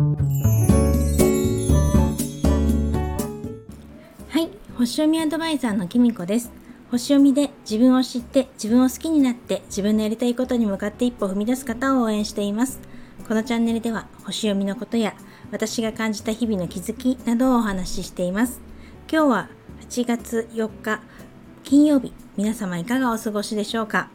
はい星読みアドバイザーのきみこです。星読みで自分を知って自分を好きになって自分のやりたいことに向かって一歩踏み出す方を応援しています。このチャンネルでは星読みのことや私が感じた日々の気づきなどをお話ししています。今日は8月4日金曜日。皆様いかがお過ごしでしょうか？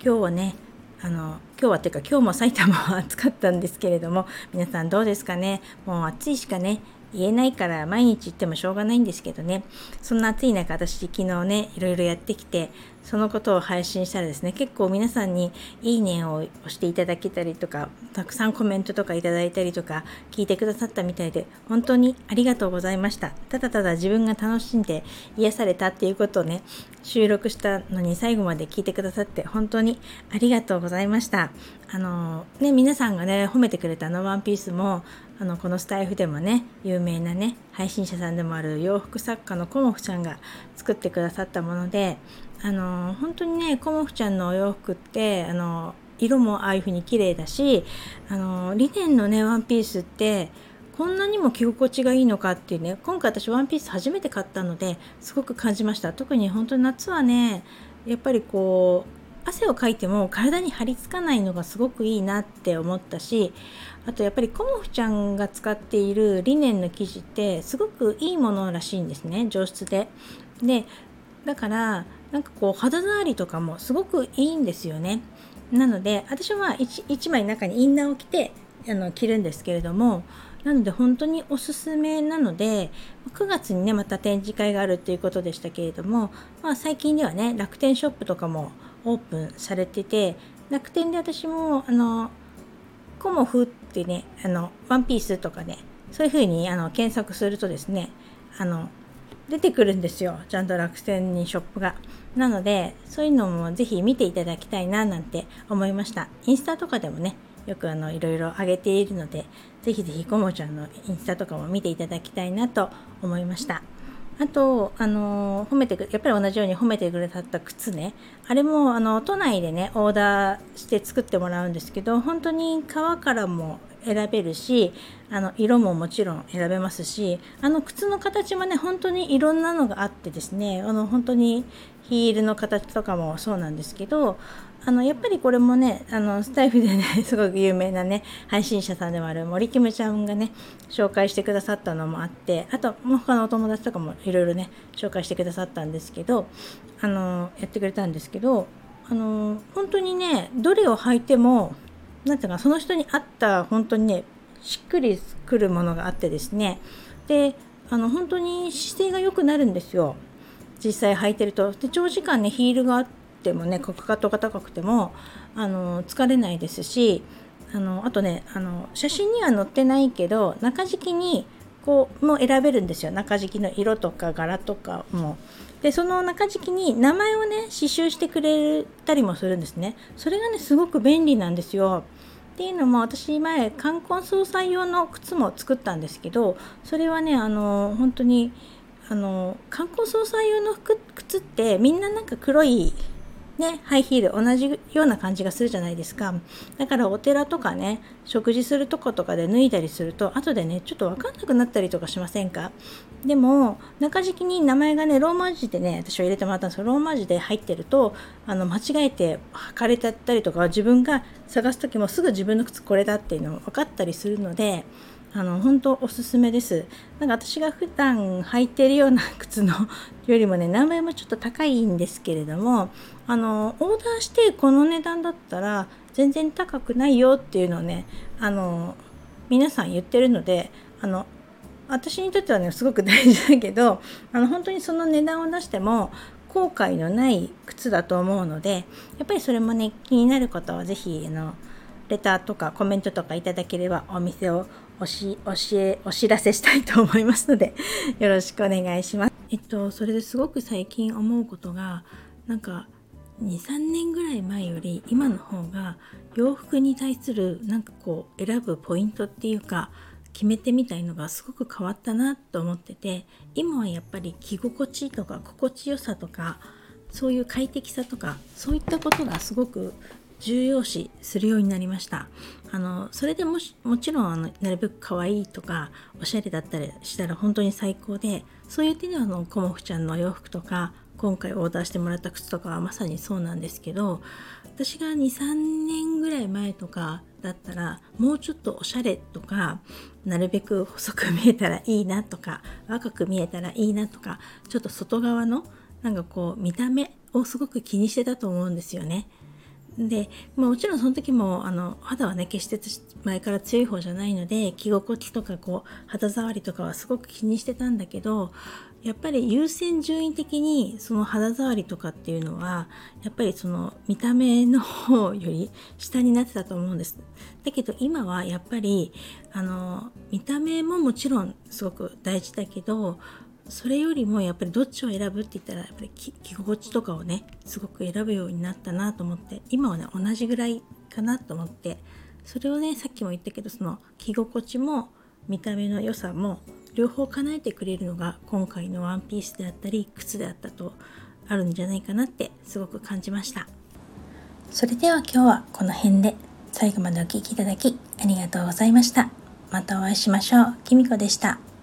今日はねあの今日はっていうか今日も埼玉は暑かったんですけれども皆さんどうですかね？もう暑いしかね言えないから毎日言ってもしょうがないんですけどね。そんな暑い中私昨日ねいろいろやってきてそのことを配信したらですね結構皆さんにいいねを押していただけたりとかたくさんコメントとかいただいたりとか聞いてくださったみたいで本当にありがとうございました。ただただ自分が楽しんで癒されたっていうことをね収録したのに最後まで聞いてくださって本当にありがとうございました。あのね皆さんがね褒めてくれたあのワンピースもあのこのスタイフでもね有名なね配信者さんでもある洋服作家のコモフちゃんが作ってくださったものであの本当にねコモフちゃんのお洋服ってあの色もああいう風に綺麗だしあのリネンのねワンピースってこんなにも着心地がいいのかっていうね今回私ワンピース初めて買ったのですごく感じました。特に本当に夏はねやっぱりこう汗をかいても体に張り付かないのがすごくいいなって思ったしあとやっぱりコモフちゃんが使っているリネンの生地ってすごくいいものらしいんですね上質で。でだからなんかこう肌触りとかもすごくいいんですよね。なので私は 1, 1枚中にインナーを着てあの着るんですけれどもなので本当におすすめなので9月にねまた展示会があるっていうことでしたけれども、まあ、最近ではね楽天ショップとかもオープンされてて楽天で私もあのコモフってねあのワンピースとかねそういう風にあの検索するとですねあの出てくるんですよちゃんと楽天にショップが。なのでそういうのもぜひ見ていただきたいななんて思いました。インスタとかでもねよくあのいろいろ上げているのでぜひぜひコモちゃんのインスタとかも見ていただきたいなと思いました。あと、あの褒めてくやっぱり同じように褒めてくれた靴ね。あれもあの都内でねオーダーして作ってもらうんですけど本当に革からも選べるしあの色ももちろん選べますしあの靴の形もね本当にいろんなのがあってですねあの本当にヒールの形とかもそうなんですけどあのやっぱりこれもねあのスタイフでね すごく有名なね配信者さんでもある森キムちゃんがね紹介してくださったのもあってあと他のお友達とかもいろいろね紹介してくださったんですけどあのやってくれたんですけどあの本当にねどれを履いてもなんていうかその人に合った本当にねしっくりくるものがあってですね。であの本当に姿勢が良くなるんですよ。実際履いてると。で長時間ねヒールがあってもねかかとが高くてもあの疲れないですしあのあとねあの写真には載ってないけど中敷きにこうも選べるんですよ中敷きの色とか柄とかも。でその中敷きに名前をね刺繍してくれたりもするんですね。それがねすごく便利なんですよ。っていうのも私前冠婚葬祭用の靴も作ったんですけどそれはねあの本当にあの冠婚葬祭用の靴ってみんななんか黒いね、ハイヒール同じような感じがするじゃないですか。だからお寺とかね食事するとことかで脱いだりすると後でねちょっと分かんなくなったりとかしませんか？でも中敷きに名前がねローマ字でね私は入れてもらったんですけどローマ字で入ってるとあの間違えて履かれちゃったりとか自分が探す時もすぐ自分の靴これだっていうのも分かったりするのであの本当おすすめです。なんか私が普段履いてるような靴の よりもね名前もちょっと高いんですけれどもあのオーダーしてこの値段だったら全然高くないよっていうのをねあの皆さん言ってるのであの私にとってはねすごく大事だけどあの本当にその値段を出しても後悔のない靴だと思うのでやっぱりそれもね気になる方は是非あのレターとかコメントとかいただければお店をおし教えお知らせしたいと思いますので よろしくお願いします。えっとそれですごく最近思うことがなんか23年ぐらい前より今の方が洋服に対するなんかこう選ぶポイントっていうか決めてみたいのがすごく変わったなと思ってて今はやっぱり着心地とか心地よさとかそういう快適さとかそういったことがすごく重要視するようになりましたあのそれでもしもちろんあのなるべく可愛いとかおしゃれだったりしたら本当に最高でそういう点ではあのコモフちゃんのお洋服とか今回オーダーしてもらった靴とかはまさにそうなんですけど私が23年ぐらい前とかだったらもうちょっとおしゃれとかなるべく細く見えたらいいなとか若く見えたらいいなとかちょっと外側のなんかこう見た目をすごく気にしてたと思うんですよね。で、まあ、もちろんその時もあの肌はね決して前から強い方じゃないので着心地とかこう肌触りとかはすごく気にしてたんだけどやっぱり優先順位的にその肌触りとかっていうのはやっぱりその見た目の方より下になってたと思うんです。だけど今はやっぱりあの見た目ももちろんすごく大事だけどそれよりもやっぱりどっちを選ぶって言ったらやっぱり着心地とかをねすごく選ぶようになったなと思って今はね同じぐらいかなと思ってそれをねさっきも言ったけどその着心地も見た目の良さも両方叶えてくれるのが今回のワンピースであったり靴であったとあるんじゃないかなってすごく感じました。それでは今日はこの辺で最後までお聴きいただきありがとうございました。またお会いしましょう。きみこでした。